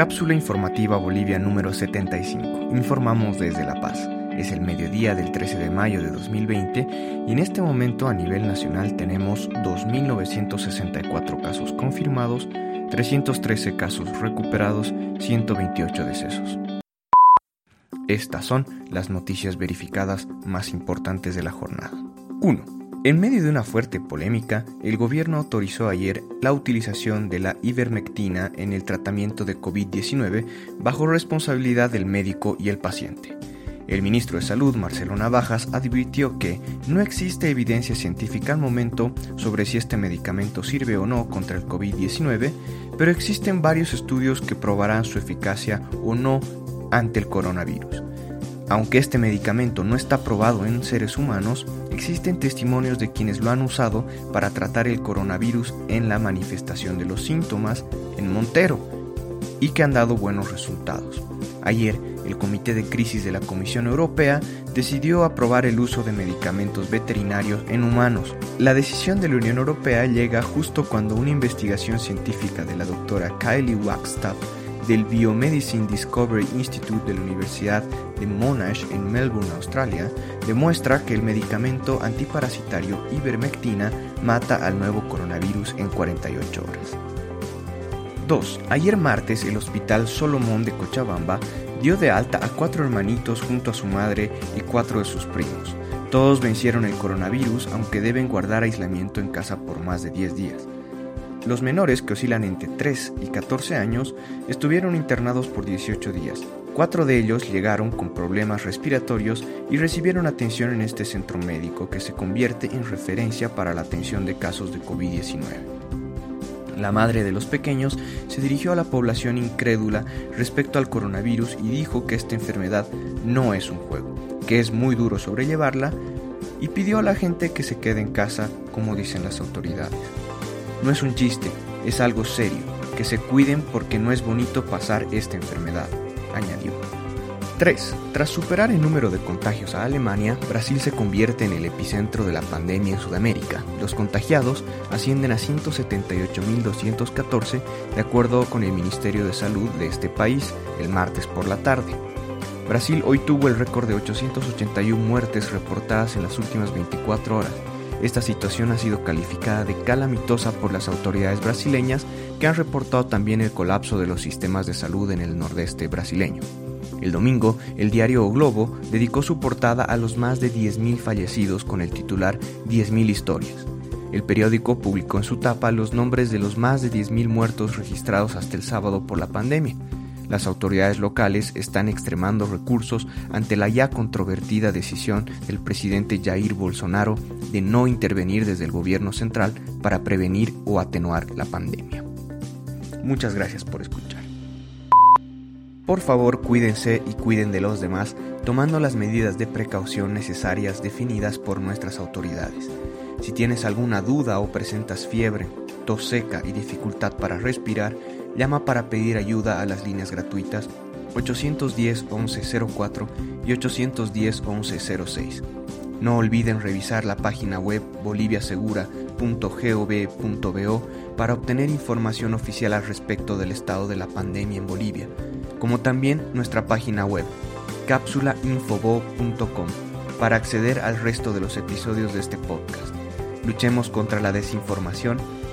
Cápsula informativa Bolivia número 75. Informamos desde La Paz. Es el mediodía del 13 de mayo de 2020 y en este momento a nivel nacional tenemos 2.964 casos confirmados, 313 casos recuperados, 128 decesos. Estas son las noticias verificadas más importantes de la jornada. 1. En medio de una fuerte polémica, el gobierno autorizó ayer la utilización de la ivermectina en el tratamiento de COVID-19 bajo responsabilidad del médico y el paciente. El ministro de Salud, Marcelo Navajas, advirtió que no existe evidencia científica al momento sobre si este medicamento sirve o no contra el COVID-19, pero existen varios estudios que probarán su eficacia o no ante el coronavirus. Aunque este medicamento no está probado en seres humanos, existen testimonios de quienes lo han usado para tratar el coronavirus en la manifestación de los síntomas en Montero y que han dado buenos resultados. Ayer, el Comité de Crisis de la Comisión Europea decidió aprobar el uso de medicamentos veterinarios en humanos. La decisión de la Unión Europea llega justo cuando una investigación científica de la doctora Kylie Wagstaff del Biomedicine Discovery Institute de la Universidad de Monash en Melbourne, Australia, demuestra que el medicamento antiparasitario ivermectina mata al nuevo coronavirus en 48 horas. 2. Ayer martes el Hospital Solomón de Cochabamba dio de alta a cuatro hermanitos junto a su madre y cuatro de sus primos. Todos vencieron el coronavirus aunque deben guardar aislamiento en casa por más de 10 días. Los menores, que oscilan entre 3 y 14 años, estuvieron internados por 18 días. Cuatro de ellos llegaron con problemas respiratorios y recibieron atención en este centro médico que se convierte en referencia para la atención de casos de COVID-19. La madre de los pequeños se dirigió a la población incrédula respecto al coronavirus y dijo que esta enfermedad no es un juego, que es muy duro sobrellevarla y pidió a la gente que se quede en casa como dicen las autoridades. No es un chiste, es algo serio, que se cuiden porque no es bonito pasar esta enfermedad, añadió. 3. Tras superar el número de contagios a Alemania, Brasil se convierte en el epicentro de la pandemia en Sudamérica. Los contagiados ascienden a 178.214, de acuerdo con el Ministerio de Salud de este país, el martes por la tarde. Brasil hoy tuvo el récord de 881 muertes reportadas en las últimas 24 horas, esta situación ha sido calificada de calamitosa por las autoridades brasileñas que han reportado también el colapso de los sistemas de salud en el nordeste brasileño. El domingo, el diario o Globo dedicó su portada a los más de 10.000 fallecidos con el titular 10.000 historias. El periódico publicó en su tapa los nombres de los más de 10.000 muertos registrados hasta el sábado por la pandemia. Las autoridades locales están extremando recursos ante la ya controvertida decisión del presidente Jair Bolsonaro de no intervenir desde el gobierno central para prevenir o atenuar la pandemia. Muchas gracias por escuchar. Por favor, cuídense y cuiden de los demás tomando las medidas de precaución necesarias definidas por nuestras autoridades. Si tienes alguna duda o presentas fiebre, tos seca y dificultad para respirar, llama para pedir ayuda a las líneas gratuitas 810 1104 y 810 1106. No olviden revisar la página web boliviasegura.gov.bo para obtener información oficial al respecto del estado de la pandemia en Bolivia, como también nuestra página web cápsulainfobo.com para acceder al resto de los episodios de este podcast. Luchemos contra la desinformación